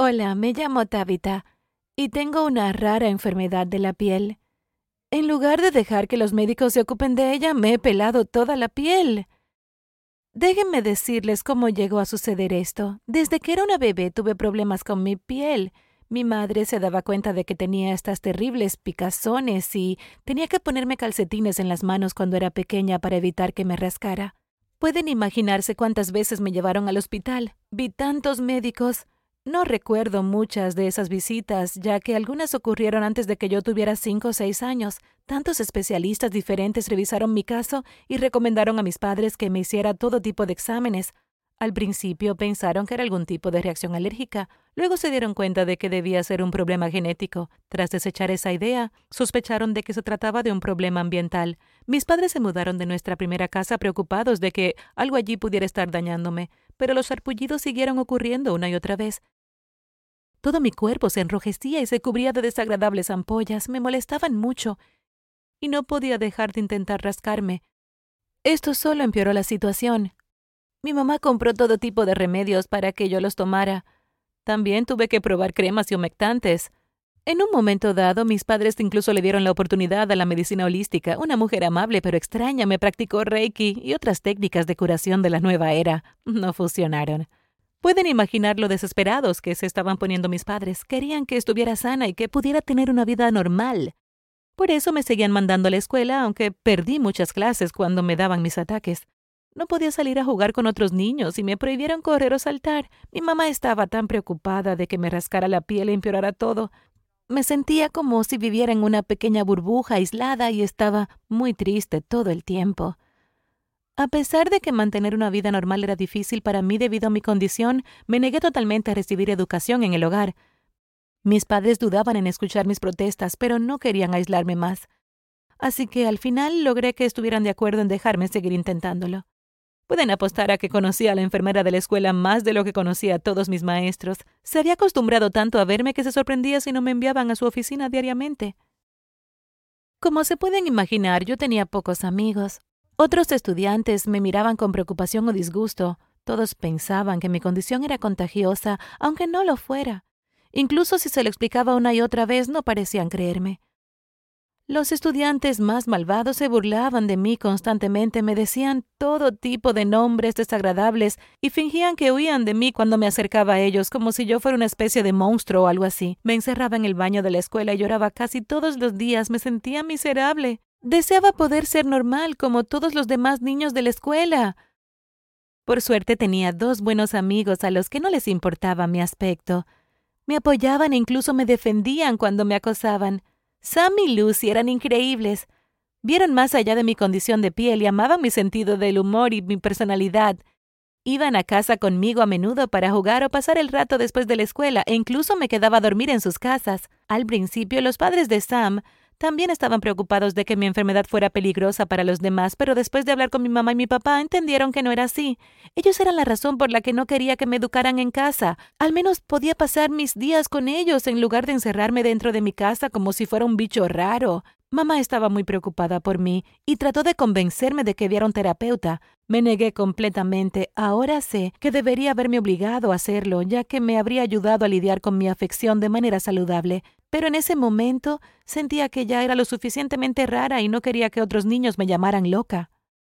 Hola, me llamo Tabitha y tengo una rara enfermedad de la piel. En lugar de dejar que los médicos se ocupen de ella, me he pelado toda la piel. Déjenme decirles cómo llegó a suceder esto. Desde que era una bebé tuve problemas con mi piel. Mi madre se daba cuenta de que tenía estas terribles picazones y tenía que ponerme calcetines en las manos cuando era pequeña para evitar que me rascara. Pueden imaginarse cuántas veces me llevaron al hospital. Vi tantos médicos. No recuerdo muchas de esas visitas, ya que algunas ocurrieron antes de que yo tuviera cinco o seis años. Tantos especialistas diferentes revisaron mi caso y recomendaron a mis padres que me hiciera todo tipo de exámenes. Al principio pensaron que era algún tipo de reacción alérgica, luego se dieron cuenta de que debía ser un problema genético. Tras desechar esa idea, sospecharon de que se trataba de un problema ambiental. Mis padres se mudaron de nuestra primera casa preocupados de que algo allí pudiera estar dañándome, pero los arpullidos siguieron ocurriendo una y otra vez. Todo mi cuerpo se enrojecía y se cubría de desagradables ampollas, me molestaban mucho, y no podía dejar de intentar rascarme. Esto solo empeoró la situación. Mi mamá compró todo tipo de remedios para que yo los tomara. También tuve que probar cremas y humectantes. En un momento dado, mis padres incluso le dieron la oportunidad a la medicina holística. Una mujer amable pero extraña me practicó Reiki y otras técnicas de curación de la nueva era. No funcionaron. Pueden imaginar lo desesperados que se estaban poniendo mis padres. Querían que estuviera sana y que pudiera tener una vida normal. Por eso me seguían mandando a la escuela, aunque perdí muchas clases cuando me daban mis ataques. No podía salir a jugar con otros niños y me prohibieron correr o saltar. Mi mamá estaba tan preocupada de que me rascara la piel e empeorara todo. Me sentía como si viviera en una pequeña burbuja aislada y estaba muy triste todo el tiempo. A pesar de que mantener una vida normal era difícil para mí debido a mi condición, me negué totalmente a recibir educación en el hogar. Mis padres dudaban en escuchar mis protestas, pero no querían aislarme más. Así que al final logré que estuvieran de acuerdo en dejarme seguir intentándolo. Pueden apostar a que conocía a la enfermera de la escuela más de lo que conocía a todos mis maestros. Se había acostumbrado tanto a verme que se sorprendía si no me enviaban a su oficina diariamente. Como se pueden imaginar, yo tenía pocos amigos. Otros estudiantes me miraban con preocupación o disgusto. Todos pensaban que mi condición era contagiosa, aunque no lo fuera. Incluso si se lo explicaba una y otra vez, no parecían creerme. Los estudiantes más malvados se burlaban de mí constantemente, me decían todo tipo de nombres desagradables y fingían que huían de mí cuando me acercaba a ellos, como si yo fuera una especie de monstruo o algo así. Me encerraba en el baño de la escuela y lloraba casi todos los días, me sentía miserable. Deseaba poder ser normal como todos los demás niños de la escuela. Por suerte tenía dos buenos amigos a los que no les importaba mi aspecto. Me apoyaban e incluso me defendían cuando me acosaban. Sam y Lucy eran increíbles. Vieron más allá de mi condición de piel y amaban mi sentido del humor y mi personalidad. Iban a casa conmigo a menudo para jugar o pasar el rato después de la escuela e incluso me quedaba a dormir en sus casas. Al principio los padres de Sam también estaban preocupados de que mi enfermedad fuera peligrosa para los demás, pero después de hablar con mi mamá y mi papá entendieron que no era así. Ellos eran la razón por la que no quería que me educaran en casa. Al menos podía pasar mis días con ellos en lugar de encerrarme dentro de mi casa como si fuera un bicho raro. Mamá estaba muy preocupada por mí y trató de convencerme de que viera un terapeuta. Me negué completamente. Ahora sé que debería haberme obligado a hacerlo, ya que me habría ayudado a lidiar con mi afección de manera saludable. Pero en ese momento sentía que ya era lo suficientemente rara y no quería que otros niños me llamaran loca.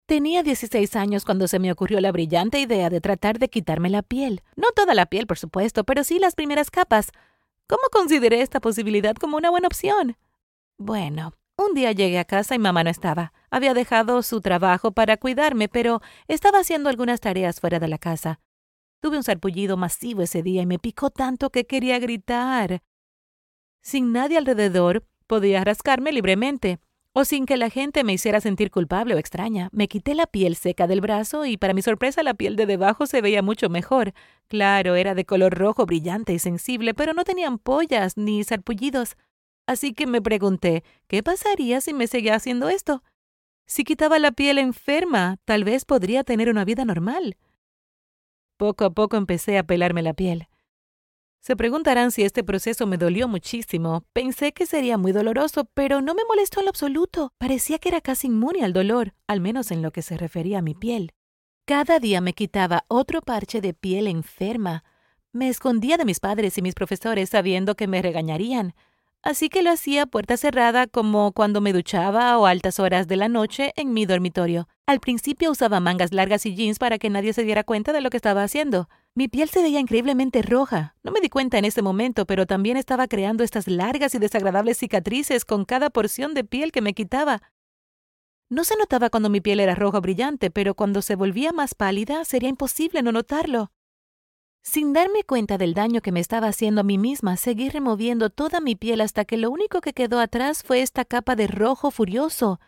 Tenía 16 años cuando se me ocurrió la brillante idea de tratar de quitarme la piel. No toda la piel, por supuesto, pero sí las primeras capas. ¿Cómo consideré esta posibilidad como una buena opción? Bueno, un día llegué a casa y mamá no estaba. Había dejado su trabajo para cuidarme, pero estaba haciendo algunas tareas fuera de la casa. Tuve un sarpullido masivo ese día y me picó tanto que quería gritar. Sin nadie alrededor, podía rascarme libremente, o sin que la gente me hiciera sentir culpable o extraña. Me quité la piel seca del brazo y para mi sorpresa la piel de debajo se veía mucho mejor. Claro, era de color rojo brillante y sensible, pero no tenía ampollas ni sarpullidos. Así que me pregunté, ¿qué pasaría si me seguía haciendo esto? Si quitaba la piel enferma, tal vez podría tener una vida normal. Poco a poco empecé a pelarme la piel. Se preguntarán si este proceso me dolió muchísimo. Pensé que sería muy doloroso, pero no me molestó en lo absoluto. Parecía que era casi inmune al dolor, al menos en lo que se refería a mi piel. Cada día me quitaba otro parche de piel enferma. Me escondía de mis padres y mis profesores sabiendo que me regañarían. Así que lo hacía puerta cerrada como cuando me duchaba o a altas horas de la noche en mi dormitorio. Al principio usaba mangas largas y jeans para que nadie se diera cuenta de lo que estaba haciendo. Mi piel se veía increíblemente roja. No me di cuenta en ese momento, pero también estaba creando estas largas y desagradables cicatrices con cada porción de piel que me quitaba. No se notaba cuando mi piel era roja brillante, pero cuando se volvía más pálida sería imposible no notarlo. Sin darme cuenta del daño que me estaba haciendo a mí misma, seguí removiendo toda mi piel hasta que lo único que quedó atrás fue esta capa de rojo furioso.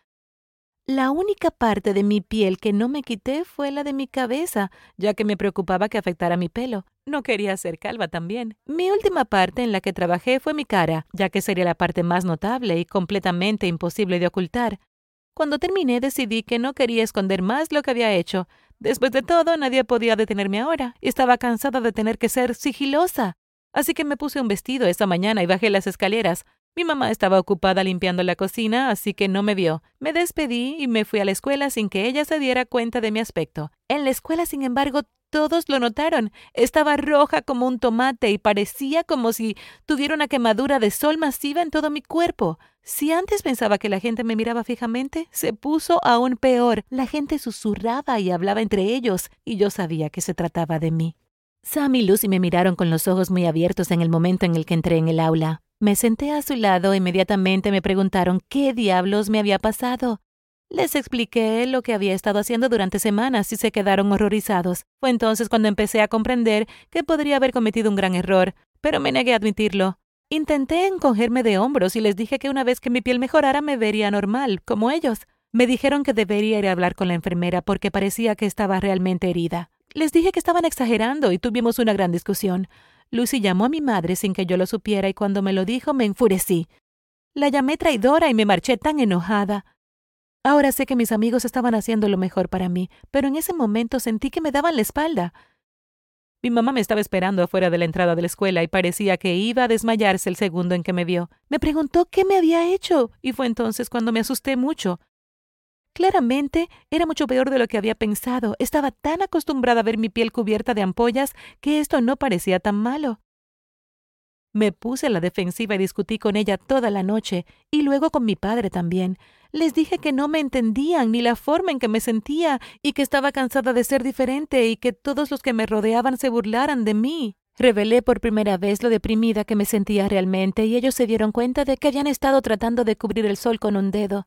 La única parte de mi piel que no me quité fue la de mi cabeza, ya que me preocupaba que afectara mi pelo. No quería ser calva también. Mi última parte en la que trabajé fue mi cara, ya que sería la parte más notable y completamente imposible de ocultar. Cuando terminé decidí que no quería esconder más lo que había hecho. Después de todo, nadie podía detenerme ahora. Estaba cansada de tener que ser sigilosa. Así que me puse un vestido esa mañana y bajé las escaleras. Mi mamá estaba ocupada limpiando la cocina, así que no me vio. Me despedí y me fui a la escuela sin que ella se diera cuenta de mi aspecto. En la escuela, sin embargo, todos lo notaron. Estaba roja como un tomate y parecía como si tuviera una quemadura de sol masiva en todo mi cuerpo. Si antes pensaba que la gente me miraba fijamente, se puso aún peor. La gente susurraba y hablaba entre ellos, y yo sabía que se trataba de mí. Sam y Lucy me miraron con los ojos muy abiertos en el momento en el que entré en el aula. Me senté a su lado e inmediatamente me preguntaron qué diablos me había pasado. Les expliqué lo que había estado haciendo durante semanas y se quedaron horrorizados. Fue entonces cuando empecé a comprender que podría haber cometido un gran error, pero me negué a admitirlo. Intenté encogerme de hombros y les dije que una vez que mi piel mejorara me vería normal, como ellos. Me dijeron que debería ir a hablar con la enfermera porque parecía que estaba realmente herida. Les dije que estaban exagerando y tuvimos una gran discusión. Lucy llamó a mi madre sin que yo lo supiera y cuando me lo dijo me enfurecí. La llamé traidora y me marché tan enojada. Ahora sé que mis amigos estaban haciendo lo mejor para mí, pero en ese momento sentí que me daban la espalda. Mi mamá me estaba esperando afuera de la entrada de la escuela y parecía que iba a desmayarse el segundo en que me vio. Me preguntó qué me había hecho y fue entonces cuando me asusté mucho. Claramente era mucho peor de lo que había pensado. Estaba tan acostumbrada a ver mi piel cubierta de ampollas que esto no parecía tan malo. Me puse a la defensiva y discutí con ella toda la noche, y luego con mi padre también. Les dije que no me entendían ni la forma en que me sentía, y que estaba cansada de ser diferente y que todos los que me rodeaban se burlaran de mí. Revelé por primera vez lo deprimida que me sentía realmente, y ellos se dieron cuenta de que habían estado tratando de cubrir el sol con un dedo.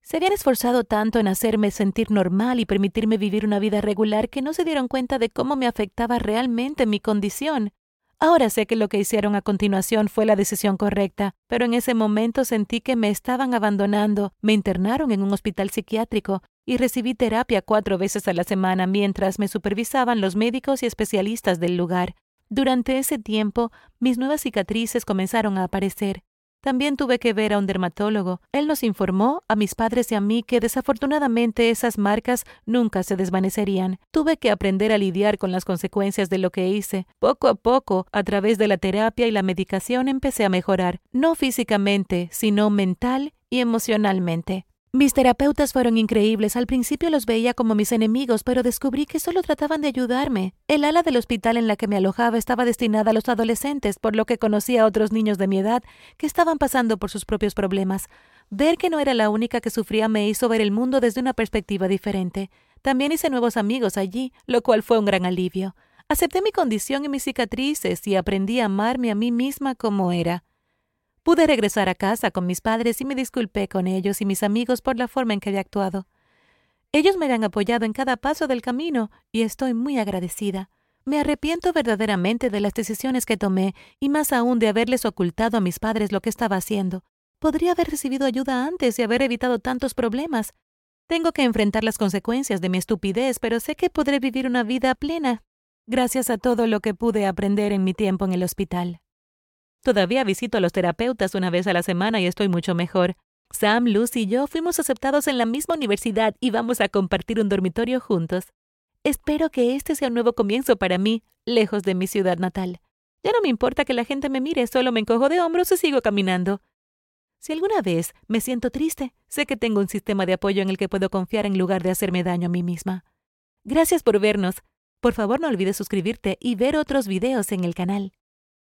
Se habían esforzado tanto en hacerme sentir normal y permitirme vivir una vida regular que no se dieron cuenta de cómo me afectaba realmente mi condición. Ahora sé que lo que hicieron a continuación fue la decisión correcta, pero en ese momento sentí que me estaban abandonando. Me internaron en un hospital psiquiátrico y recibí terapia cuatro veces a la semana mientras me supervisaban los médicos y especialistas del lugar. Durante ese tiempo, mis nuevas cicatrices comenzaron a aparecer. También tuve que ver a un dermatólogo. Él nos informó, a mis padres y a mí, que desafortunadamente esas marcas nunca se desvanecerían. Tuve que aprender a lidiar con las consecuencias de lo que hice. Poco a poco, a través de la terapia y la medicación, empecé a mejorar, no físicamente, sino mental y emocionalmente. Mis terapeutas fueron increíbles. Al principio los veía como mis enemigos, pero descubrí que solo trataban de ayudarme. El ala del hospital en la que me alojaba estaba destinada a los adolescentes, por lo que conocí a otros niños de mi edad que estaban pasando por sus propios problemas. Ver que no era la única que sufría me hizo ver el mundo desde una perspectiva diferente. También hice nuevos amigos allí, lo cual fue un gran alivio. Acepté mi condición y mis cicatrices y aprendí a amarme a mí misma como era. Pude regresar a casa con mis padres y me disculpé con ellos y mis amigos por la forma en que había actuado. Ellos me habían apoyado en cada paso del camino y estoy muy agradecida. Me arrepiento verdaderamente de las decisiones que tomé y más aún de haberles ocultado a mis padres lo que estaba haciendo. Podría haber recibido ayuda antes y haber evitado tantos problemas. Tengo que enfrentar las consecuencias de mi estupidez, pero sé que podré vivir una vida plena gracias a todo lo que pude aprender en mi tiempo en el hospital. Todavía visito a los terapeutas una vez a la semana y estoy mucho mejor. Sam, Lucy y yo fuimos aceptados en la misma universidad y vamos a compartir un dormitorio juntos. Espero que este sea un nuevo comienzo para mí, lejos de mi ciudad natal. Ya no me importa que la gente me mire, solo me encojo de hombros y sigo caminando. Si alguna vez me siento triste, sé que tengo un sistema de apoyo en el que puedo confiar en lugar de hacerme daño a mí misma. Gracias por vernos. Por favor no olvides suscribirte y ver otros videos en el canal.